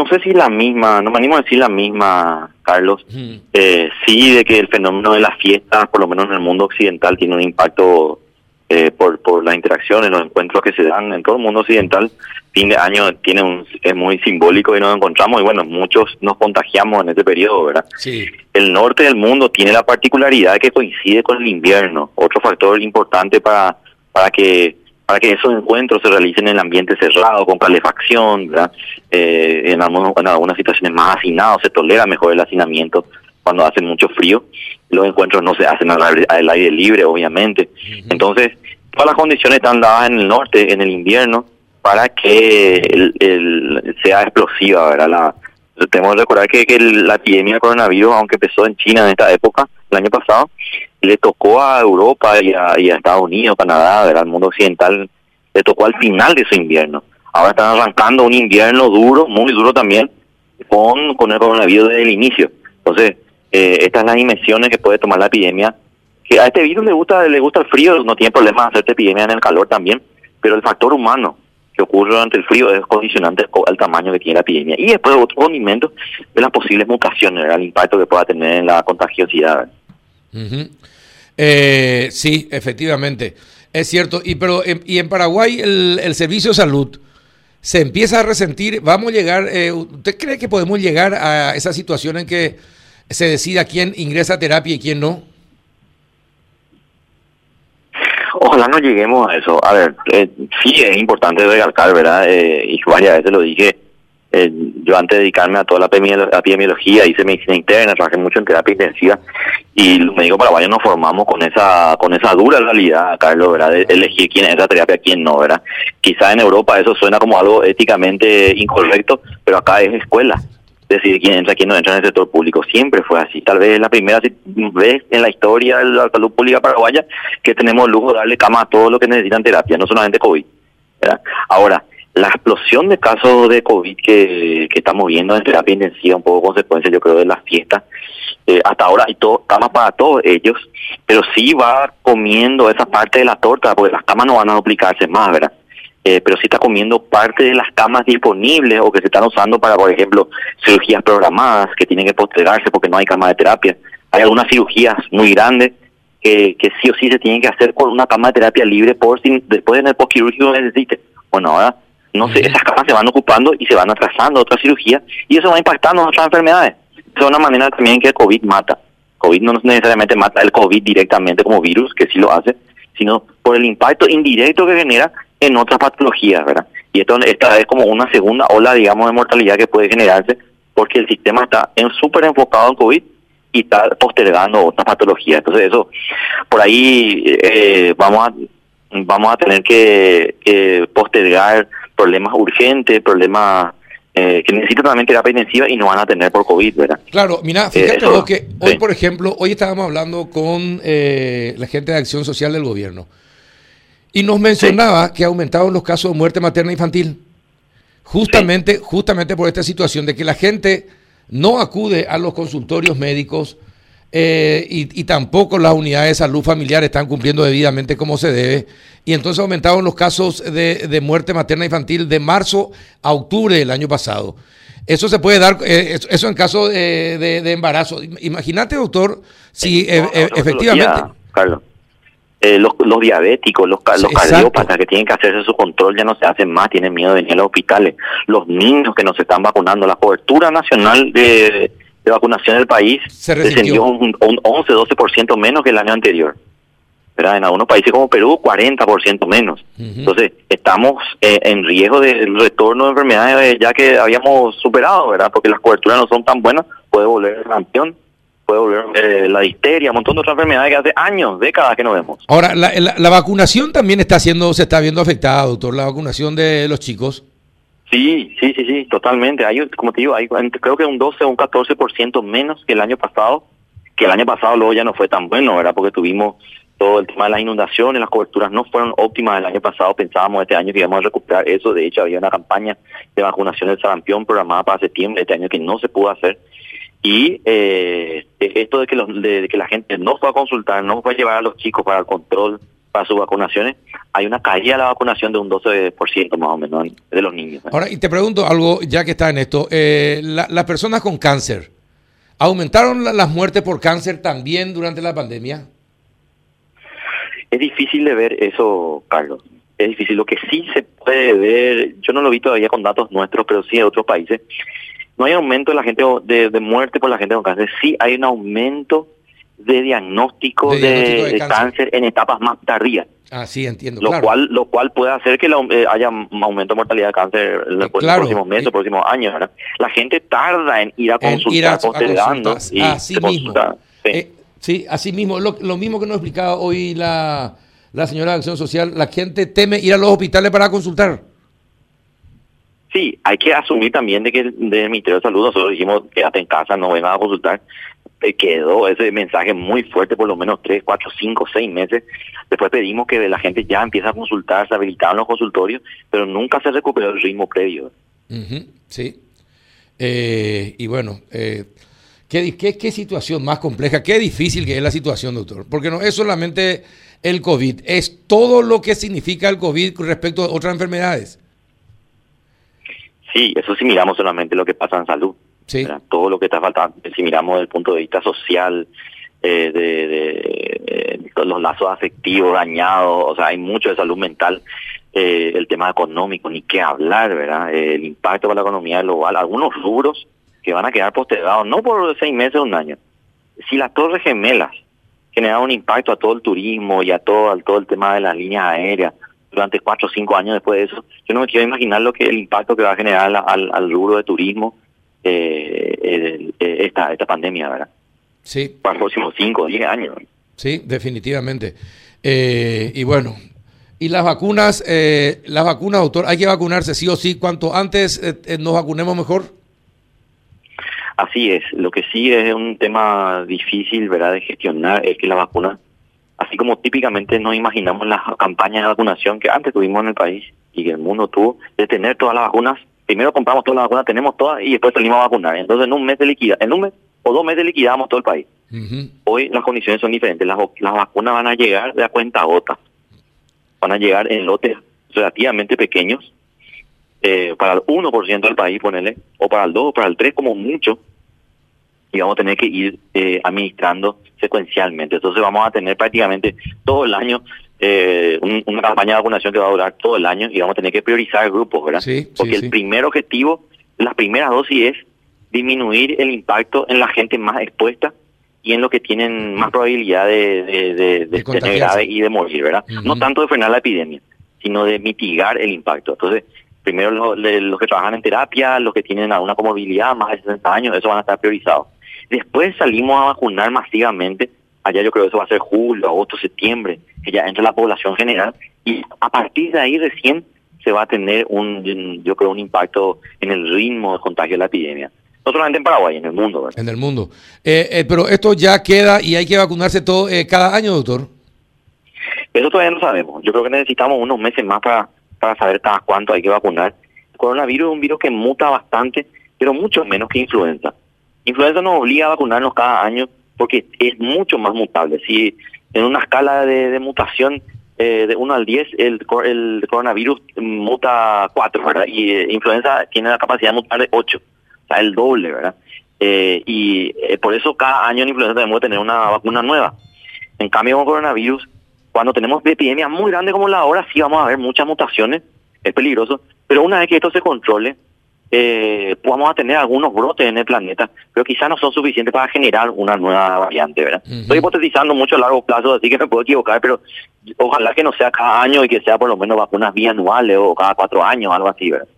no sé si la misma, no me animo a decir la misma, Carlos. Eh, sí, de que el fenómeno de las fiestas, por lo menos en el mundo occidental, tiene un impacto eh, por, por las interacciones, los encuentros que se dan en todo el mundo occidental. Fin de año tiene un, es muy simbólico y nos encontramos y bueno, muchos nos contagiamos en este periodo, ¿verdad? Sí. El norte del mundo tiene la particularidad de que coincide con el invierno, otro factor importante para, para que para que esos encuentros se realicen en el ambiente cerrado, con calefacción, ¿verdad? Eh, en, algunos- en algunas situaciones más hacinados, se tolera mejor el hacinamiento cuando hace mucho frío. Los encuentros no se hacen al aire, al aire libre, obviamente. Entonces, todas las condiciones están dadas en el norte, en el invierno, para que el, el- sea explosiva, ¿verdad? La, tenemos que recordar que, que la epidemia de coronavirus, aunque empezó en China en esta época, el año pasado, le tocó a Europa y a, Estados Unidos, Canadá, ¿verdad? al mundo occidental, le tocó al final de su invierno. Ahora están arrancando un invierno duro, muy duro también, con, el coronavirus desde el inicio. Entonces, eh, estas son las dimensiones que puede tomar la epidemia. Que a este virus le gusta le gusta el frío, no tiene problema hacerte epidemia en el calor también, pero el factor humano que ocurre durante el frío es condicionante co- al tamaño que tiene la epidemia. Y después otro condimento de las posibles mutaciones, el impacto que pueda tener en la contagiosidad. Eh, sí, efectivamente. Es cierto. Y, pero, en- y en Paraguay el, el servicio de salud se empieza a resentir. Vamos a llegar, eh, ¿usted cree que podemos llegar a esa situación en que se decida quién ingresa a terapia y quién no? Ojalá no lleguemos a eso. A ver, eh, sí es importante recalcar, ¿verdad? Eh, y varias veces lo dije. Eh, yo antes de dedicarme a toda la epidemiolo- epidemiología hice medicina interna, trabajé mucho en terapia intensiva y los médicos paraguayos nos formamos con esa con esa dura realidad, Carlos, ¿verdad? De elegir quién entra a terapia quién no, ¿verdad? Quizá en Europa eso suena como algo éticamente incorrecto, pero acá es escuela decidir quién entra, quién no entra en el sector público. Siempre fue así. Tal vez es la primera vez en la historia de la salud pública paraguaya que tenemos el lujo de darle cama a todos los que necesitan terapia, no solamente COVID. ¿verdad? Ahora, la explosión de casos de COVID que, que estamos viendo en terapia intensiva, un poco consecuencia, yo creo, de las fiestas, eh, hasta ahora hay todo, camas para todos ellos, pero sí va comiendo esa parte de la torta, porque las camas no van a duplicarse más, ¿verdad? Eh, pero sí está comiendo parte de las camas disponibles o que se están usando para, por ejemplo, cirugías programadas que tienen que postergarse porque no hay cama de terapia. Hay algunas cirugías muy grandes que, que sí o sí se tienen que hacer con una cama de terapia libre por si después en el postquirúrgico necesite. Bueno, ahora no sé, esas camas se van ocupando y se van atrasando otras cirugías y eso va impactando otras enfermedades. Es una manera también que el COVID mata. COVID no necesariamente mata el COVID directamente como virus, que sí lo hace, sino por el impacto indirecto que genera en otras patologías, ¿verdad? Y esto esta es como una segunda ola, digamos, de mortalidad que puede generarse porque el sistema está en súper enfocado en COVID y está postergando otras patologías. Entonces eso, por ahí eh, vamos a vamos a tener que postergar problemas urgentes, problemas eh, que necesitan también terapia intensiva y no van a tener por COVID, ¿verdad? Claro, mira, fíjate eso, vos que hoy, sí. por ejemplo, hoy estábamos hablando con eh, la gente de Acción Social del gobierno y nos mencionaba que aumentaron los casos de muerte materna infantil. Justamente, justamente por esta situación de que la gente no acude a los consultorios médicos eh, y, y tampoco las unidades de salud familiar están cumpliendo debidamente como se debe. Y entonces aumentaron los casos de, de muerte materna infantil de marzo a octubre del año pasado. Eso se puede dar, eh, eso- eso en caso de, de- de embarazo. Imagínate, doctor, si eh, No, eh, otra efectivamente... Carlos. Eh, los, los diabéticos, los, los cardiópatas que tienen que hacerse su control ya no se hacen más, tienen miedo de venir a los hospitales. Los niños que no se están vacunando, la cobertura nacional de, de vacunación del país Se descendió un, un 11-12% menos que el año anterior. ¿verdad? En algunos países como Perú, 40% menos. Ujú. Entonces, estamos eh, en riesgo del retorno de enfermedades eh, ya que habíamos superado, ¿verdad? Porque las coberturas no son tan buenas, puede volver el campeón, puede volver eh, la histeria, un montón de otras enfermedades que hace años, décadas que no vemos. Ahora, la, la- la vacunación también está siendo, se está viendo afectada, doctor, la vacunación de los chicos. Sí, sí, sí, sí, totalmente. Hay, como te digo, hay creo que un 12 o un 14% menos que el año pasado, que el año pasado luego ya no fue tan bueno, ¿verdad? Porque tuvimos todo el tema de las inundaciones, las coberturas no fueron óptimas el año pasado, pensábamos este año que íbamos a recuperar eso, de hecho había una campaña de vacunación del sarampión programada para septiembre este año que no se pudo hacer. Y eh, esto de que, los, de que la gente no fue a consultar, no fue a llevar a los chicos para el control para sus vacunaciones, hay una caída de la vacunación de un 12% más o menos de los niños. Ahora, y te pregunto algo, ya que está en esto, eh, las personas con cáncer, ¿aumentaron las muertes por cáncer también durante la pandemia? Es difícil de ver eso, Carlos. Es difícil. Lo que sí se puede ver, yo no lo vi todavía con datos nuestros, pero sí de otros países, no hay aumento de la gente de, muerte por la gente con cáncer. Sí hay un aumento de diagnóstico de, cáncer. en etapas más tardías. Ah, sí, entiendo. Lo cual lo cual puede hacer que eh, haya un aumento de mortalidad de cáncer en los próximos meses, los próximos años. La gente tarda en ir a consultar, postergando. así mismo. Eh, sí. así mismo. Lo, lo, mismo que nos explicaba hoy la, la señora de Acción Social. La gente teme ir a los hospitales para consultar. Sí, hay que asumir también de que del Ministerio de Salud nosotros dijimos quédate en casa, no vengan a consultar. Eh, quedó ese mensaje muy fuerte por lo menos tres, cuatro, cinco, seis meses. Después pedimos que la gente ya empiece a consultar, se habilitaron los consultorios, pero nunca se recuperó el ritmo previo. sí. Eh, y bueno, eh, ¿qué, qué, qué situación más compleja, qué difícil que es la situación, doctor. Porque no es solamente el COVID, es todo lo que significa el COVID respecto a otras enfermedades. Sí, eso sí miramos solamente lo que pasa en salud. Todo lo que está faltando, si miramos desde el punto de vista social, eh, de, los lazos afectivos dañados, o sea, hay mucho de salud mental, eh, el tema económico, ni qué hablar, ¿verdad? el impacto para la economía global, algunos rubros que van a quedar postergados, no por seis meses o un año. Si las torres gemelas generan un impacto a todo el turismo y a todo, a todo el tema de las líneas aéreas, durante cuatro o cinco años después de eso, yo no me quiero imaginar lo que el impacto que va a generar al rubro de turismo eh, esta, esta pandemia, ¿verdad? Sí. Para los próximos cinco o diez años. Sí, definitivamente. Eh, y bueno, y las vacunas, eh, las vacunas, doctor, hay que vacunarse sí o sí. Cuanto antes eh, nos vacunemos mejor. Así es. Lo que sí es un tema difícil, ¿verdad?, de gestionar es que la vacuna así como típicamente no imaginamos las campañas de vacunación que antes tuvimos en el país y que el mundo tuvo, de tener todas las vacunas, primero compramos todas las vacunas, tenemos todas y después salimos a vacunar. Entonces en un mes de liquida, en un mes o dos meses liquidamos todo el país. Hoy las condiciones son diferentes, las, las vacunas van a llegar de a cuenta gota, van a llegar en lotes relativamente pequeños, eh, para el 1% del país, ponele, o para el 2 o para el 3 como mucho, y vamos a tener que ir eh, administrando secuencialmente. Entonces vamos a tener prácticamente todo el año eh, una campaña de vacunación que va a durar todo el año y vamos a tener que priorizar grupos, ¿verdad? Porque el primer objetivo, las primeras dosis es disminuir el impacto en la gente más expuesta y en los que tienen más probabilidad de, de, tener grave y de morir, ¿verdad? No tanto de frenar la epidemia, sino de mitigar el impacto. Entonces, primero los, que trabajan en terapia, los que tienen alguna comorbilidad, más de 60 años, eso van a estar priorizados. Después salimos a vacunar masivamente, allá yo creo que eso va a ser julio, agosto, septiembre, que ya entra la población general, y a partir de ahí recién se va a tener un, yo creo, un impacto en el ritmo de contagio de la epidemia. No solamente en Paraguay, en el mundo. En el mundo. Eh, eh, pero esto ya queda y hay que vacunarse todo eh, cada año, doctor. Eso todavía no sabemos. Yo creo que necesitamos unos meses más para, para saber cada cuánto hay que vacunar. El coronavirus es un virus que muta bastante, pero mucho menos que influenza. Influenza nos obliga a vacunarnos cada año porque es mucho más mutable. Si en una escala de, mutación eh, de 1 al 10, el, el coronavirus muta 4, ¿verdad? Y eh, influenza tiene la capacidad de mutar de 8, o sea, el doble, ¿verdad? Eh, y por eso cada año en influenza tenemos que tener una vacuna nueva. En cambio, con coronavirus, cuando tenemos epidemias muy grandes como la ahora, sí vamos a ver muchas mutaciones, es peligroso, pero una vez que esto se controle, eh, vamos a tener algunos brotes en el planeta, pero quizás no son suficientes para generar una nueva variante, ¿verdad? Estoy hipotetizando mucho a largo plazo, así que me puedo equivocar, pero ojalá que no sea cada año y que sea por lo menos vacunas bianuales o cada cuatro años, algo así, ¿verdad?